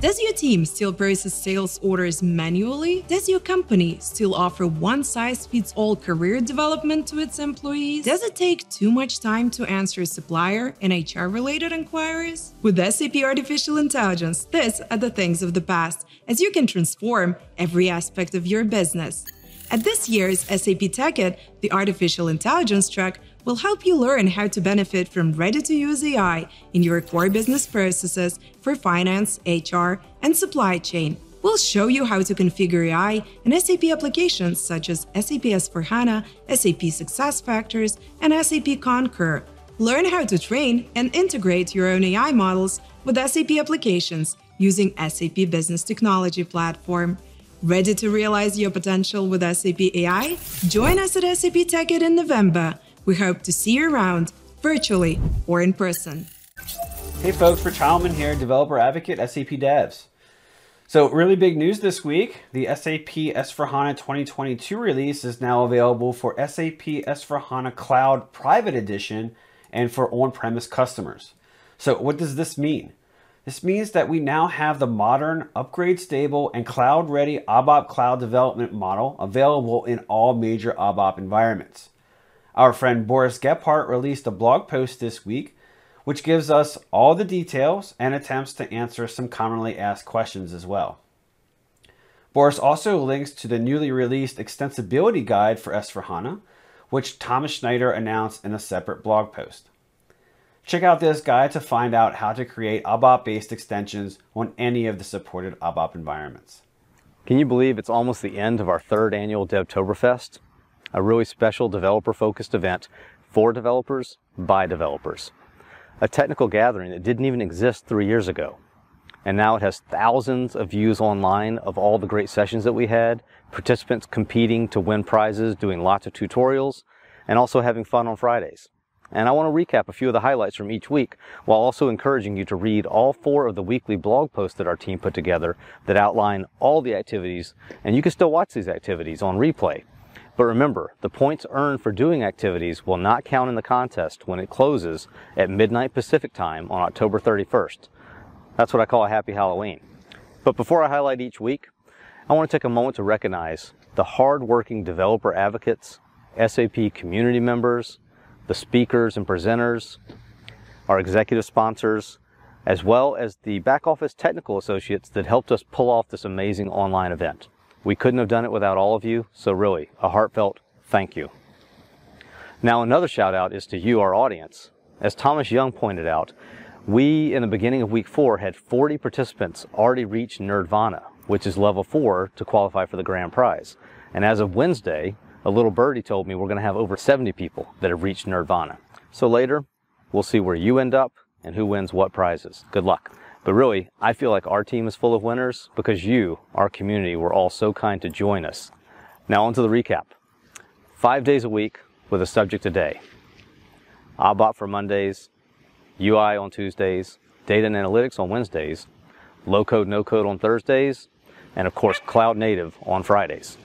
Does your team still process sales orders manually? Does your company still offer one size fits all career development to its employees? Does it take too much time to answer supplier and HR related inquiries? With SAP Artificial Intelligence, these are the things of the past, as you can transform every aspect of your business. At this year's SAP TechEd, the Artificial Intelligence track will help you learn how to benefit from ready to use AI in your core business processes for finance, HR, and supply chain. We'll show you how to configure AI in SAP applications such as SAP S4HANA, SAP SuccessFactors, and SAP Concur. Learn how to train and integrate your own AI models with SAP applications using SAP Business Technology Platform. Ready to realize your potential with SAP AI? Join us at SAP TechEd in November. We hope to see you around, virtually or in person. Hey folks, Rich Heilman here, developer advocate, SAP Devs. So, really big news this week. The SAP S4HANA 2022 release is now available for SAP S4HANA Cloud Private Edition and for on premise customers. So, what does this mean? This means that we now have the modern, upgrade stable, and cloud ready ABAP cloud development model available in all major ABAP environments. Our friend Boris Gebhardt released a blog post this week which gives us all the details and attempts to answer some commonly asked questions as well. Boris also links to the newly released extensibility guide for S4HANA, which Thomas Schneider announced in a separate blog post. Check out this guide to find out how to create ABAP-based extensions on any of the supported ABAP environments. Can you believe it's almost the end of our third annual DevToberfest? A really special developer-focused event for developers, by developers. A technical gathering that didn't even exist three years ago. And now it has thousands of views online of all the great sessions that we had, participants competing to win prizes, doing lots of tutorials, and also having fun on Fridays. And I want to recap a few of the highlights from each week while also encouraging you to read all four of the weekly blog posts that our team put together that outline all the activities. And you can still watch these activities on replay. But remember, the points earned for doing activities will not count in the contest when it closes at midnight Pacific time on October 31st. That's what I call a happy Halloween. But before I highlight each week, I want to take a moment to recognize the hard-working developer advocates, SAP community members, the speakers and presenters, our executive sponsors, as well as the back office technical associates that helped us pull off this amazing online event. We couldn't have done it without all of you, so really, a heartfelt thank you. Now, another shout out is to you, our audience. As Thomas Young pointed out, we, in the beginning of week four, had 40 participants already reach Nerdvana, which is level four to qualify for the grand prize. And as of Wednesday, a little birdie told me we're going to have over 70 people that have reached Nerdvana. So later, we'll see where you end up and who wins what prizes. Good luck. But really, I feel like our team is full of winners because you, our community, were all so kind to join us. Now on to the recap. Five days a week with a subject a day. ABAP for Mondays, UI on Tuesdays, data and analytics on Wednesdays, low code, no code on Thursdays, and of course, cloud native on Fridays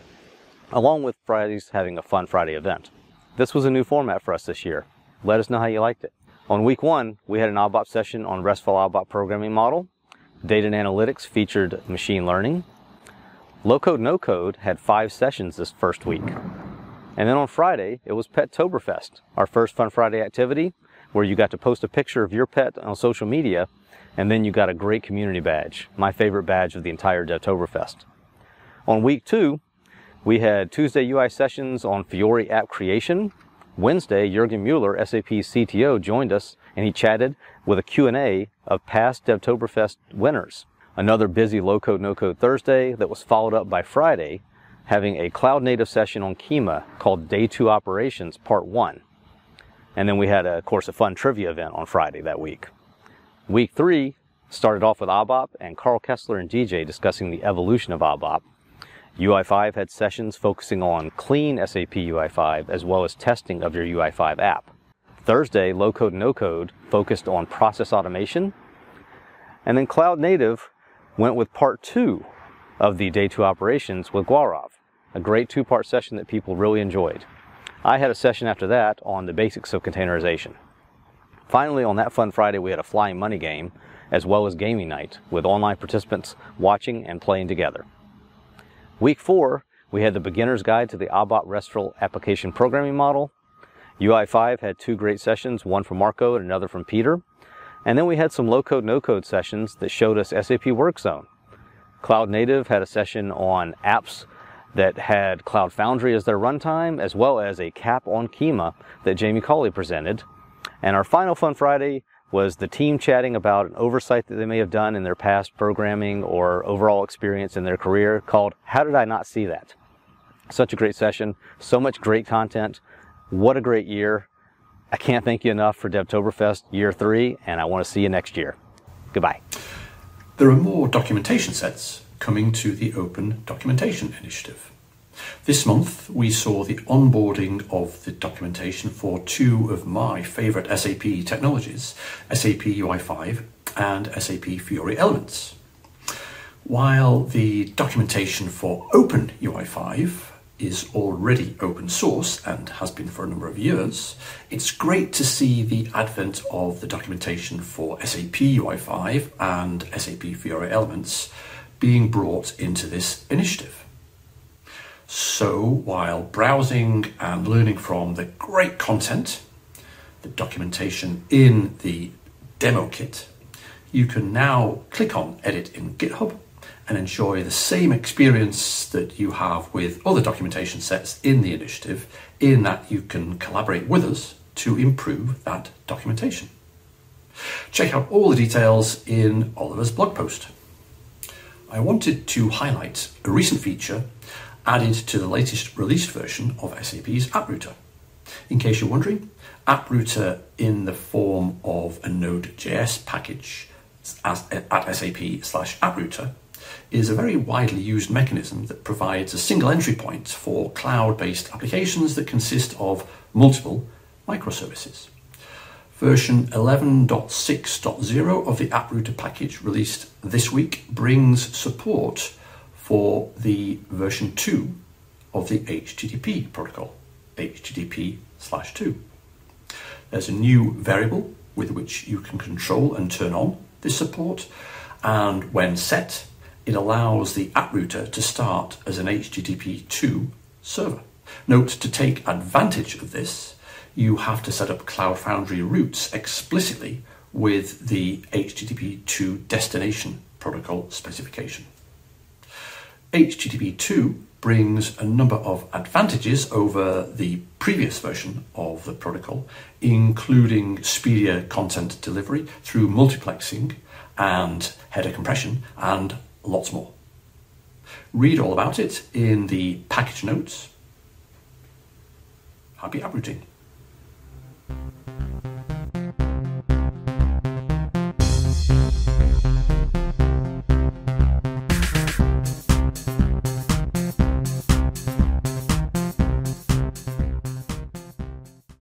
along with Fridays having a Fun Friday event. This was a new format for us this year. Let us know how you liked it. On week one, we had an ABAP session on RESTful ABAP programming model. Data and analytics featured machine learning. Low code, no code had five sessions this first week. And then on Friday, it was Pettoberfest, our first Fun Friday activity, where you got to post a picture of your pet on social media, and then you got a great community badge, my favorite badge of the entire Devtoberfest. On week two, we had Tuesday UI sessions on Fiori app creation. Wednesday, Jurgen Mueller, SAP CTO, joined us and he chatted with a Q&A of past Devtoberfest winners. Another busy low-code, no-code Thursday that was followed up by Friday, having a cloud-native session on Kyma called Day 2 Operations Part 1. And then we had, a, of course, a fun trivia event on Friday that week. Week 3 started off with ABAP and Karl Kessler and DJ discussing the evolution of ABAP. UI5 had sessions focusing on clean SAP UI5 as well as testing of your UI5 app. Thursday, low code no code focused on process automation. And then cloud native went with part two of the day two operations with Gaurav, a great two part session that people really enjoyed. I had a session after that on the basics of containerization. Finally, on that fun Friday, we had a flying money game, as well as gaming night, with online participants watching and playing together. Week four, we had the beginner's guide to the ABAP RESTful application programming model. UI5 had two great sessions, one from Marco and another from Peter. And then we had some low code, no code sessions that showed us SAP WorkZone. Cloud Native had a session on apps that had Cloud Foundry as their runtime, as well as a cap on Kyma that Jamie Cawley presented. And our final Fun Friday was the team chatting about an oversight that they may have done in their past programming or overall experience in their career called How Did I Not See That? Such a great session, so much great content. What a great year. I can't thank you enough for Devtoberfest year three, and I want to see you next year. Goodbye. There are more documentation sets coming to the Open Documentation Initiative. This month, we saw the onboarding of the documentation for two of my favourite SAP technologies, SAP UI5 and SAP Fiori Elements. While the documentation for Open UI5 is already open source and has been for a number of years, it's great to see the advent of the documentation for SAP UI5 and SAP Fiori Elements being brought into this initiative. So, while browsing and learning from the great content, the documentation in the demo kit, you can now click on Edit in GitHub and enjoy the same experience that you have with other documentation sets in the initiative, in that you can collaborate with us to improve that documentation. Check out all the details in Oliver's blog post. I wanted to highlight a recent feature added to the latest released version of SAP's AppRouter. In case you're wondering, AppRouter in the form of a Node.js package as, at SAP slash AppRouter is a very widely used mechanism that provides a single entry point for cloud based applications that consist of multiple microservices. Version 11.6.0 of the AppRouter package released this week brings support for the version 2 of the HTTP protocol, HTTP slash 2. There's a new variable with which you can control and turn on this support, and when set, it allows the app router to start as an HTTP 2 server. Note to take advantage of this, you have to set up Cloud Foundry routes explicitly with the HTTP 2 destination protocol specification. HTTP 2 brings a number of advantages over the previous version of the protocol, including speedier content delivery through multiplexing and header compression and lots more. Read all about it in the package notes. Happy uprooting.